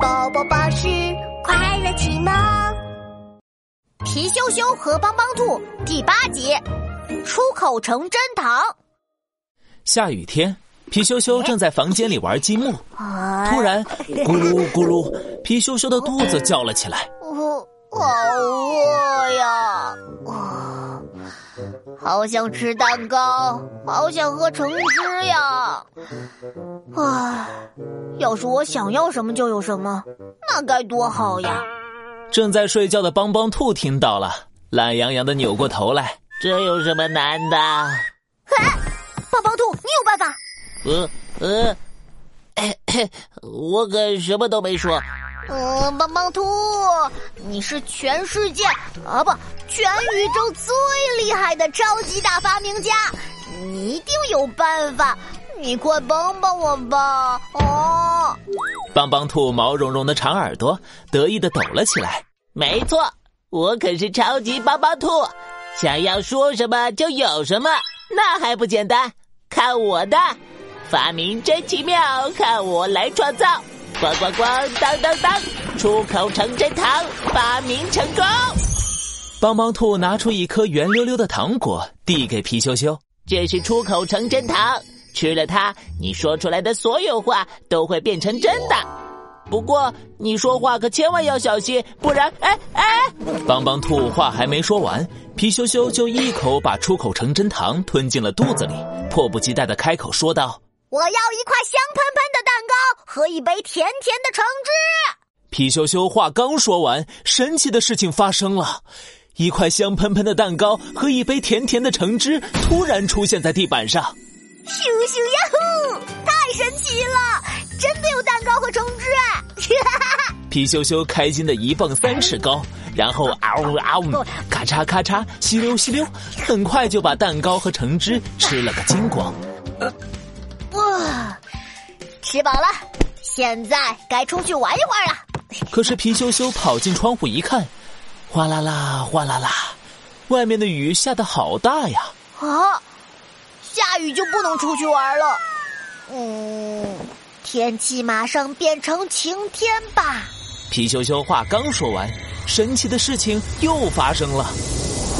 宝宝巴士快乐启蒙，皮羞羞和帮帮兔第八集，出口成真糖。下雨天，皮羞羞正在房间里玩积木，突然咕噜 咕噜，皮羞羞的肚子叫了起来。我好饿好想吃蛋糕，好想喝橙汁呀！啊，要是我想要什么就有什么，那该多好呀！正在睡觉的帮帮兔听到了，懒洋洋的扭过头来。这有什么难的？帮帮兔，你有办法？呃呃，我可什么都没说。嗯，帮帮兔，你是全世界啊不，全宇宙最厉害的超级大发明家，你一定有办法，你快帮帮我吧！哦，帮帮兔毛茸茸的长耳朵得意的抖了起来。没错，我可是超级帮帮兔，想要说什么就有什么，那还不简单？看我的，发明真奇妙，看我来创造。咣咣咣，当当当，出口成真糖，发明成功。帮帮兔拿出一颗圆溜溜的糖果，递给皮羞羞。这是出口成真糖，吃了它，你说出来的所有话都会变成真的。不过你说话可千万要小心，不然……哎哎！帮帮兔话还没说完，皮羞羞就一口把出口成真糖吞进了肚子里，迫不及待的开口说道。我要一块香喷喷的蛋糕和一杯甜甜的橙汁。皮羞羞话刚说完，神奇的事情发生了，一块香喷喷的蛋糕和一杯甜甜的橙汁突然出现在地板上。咻咻呀呼！太神奇了，真的有蛋糕和橙汁！皮羞羞开心的一蹦三尺高，然后嗷嗷，咔嚓咔嚓，吸溜吸溜，很快就把蛋糕和橙汁吃了个精光。哇，吃饱了，现在该出去玩一会儿了。可是皮羞羞跑进窗户一看，哗啦啦，哗啦啦，外面的雨下的好大呀！啊，下雨就不能出去玩了。嗯，天气马上变成晴天吧。皮羞羞话刚说完，神奇的事情又发生了，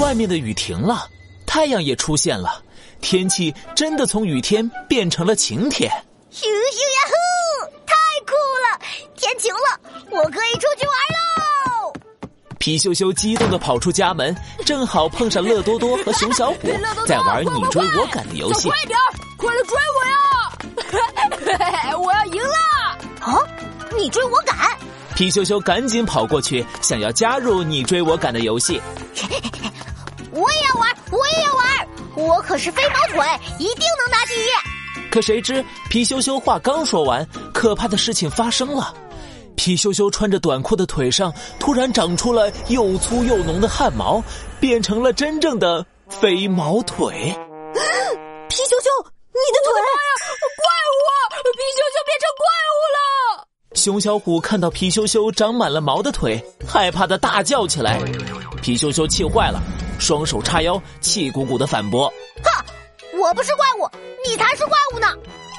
外面的雨停了，太阳也出现了。天气真的从雨天变成了晴天，咻咻呀呼！太酷了，天晴了，我可以出去玩喽！皮羞羞激动的跑出家门，正好碰上乐多多和熊小虎在玩你追我赶的游戏。快点，快来追我呀！我要赢了！啊，你追我赶！皮羞羞赶紧跑过去，想要加入你追我赶的游戏。我也要玩，我也要玩。我可是飞毛腿，一定能拿第一。可谁知皮羞羞话刚说完，可怕的事情发生了。皮羞羞穿着短裤的腿上突然长出了又粗又浓的汗毛，变成了真正的飞毛腿。皮羞羞，你的腿！妈呀，怪物！皮羞羞变成怪物了！熊小虎看到皮羞羞长满了毛的腿，害怕的大叫起来。皮羞羞气坏了。双手叉腰，气鼓鼓的反驳：“哈，我不是怪物，你才是怪物呢！”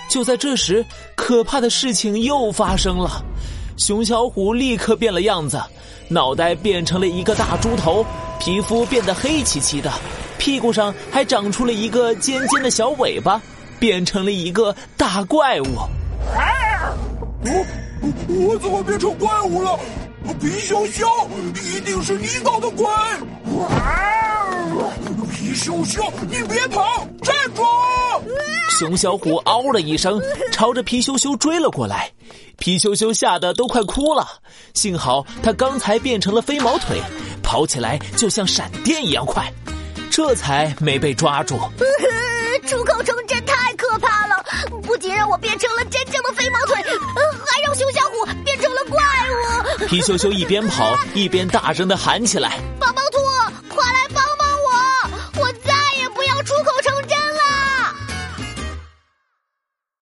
就在这时，可怕的事情又发生了。熊小虎立刻变了样子，脑袋变成了一个大猪头，皮肤变得黑漆漆的，屁股上还长出了一个尖尖的小尾巴，变成了一个大怪物。啊我我怎么变成怪物了？皮熊熊，一定是你搞的鬼！皮熊熊，你别跑，站住！熊小虎嗷了一声，朝着皮羞羞追了过来。皮羞羞吓得都快哭了，幸好他刚才变成了飞毛腿，跑起来就像闪电一样快，这才没被抓住。出口成真太可怕了，不仅让我变成了真正的飞毛腿，还让熊小虎变成了怪物。皮羞羞一边跑一边大声的喊起来。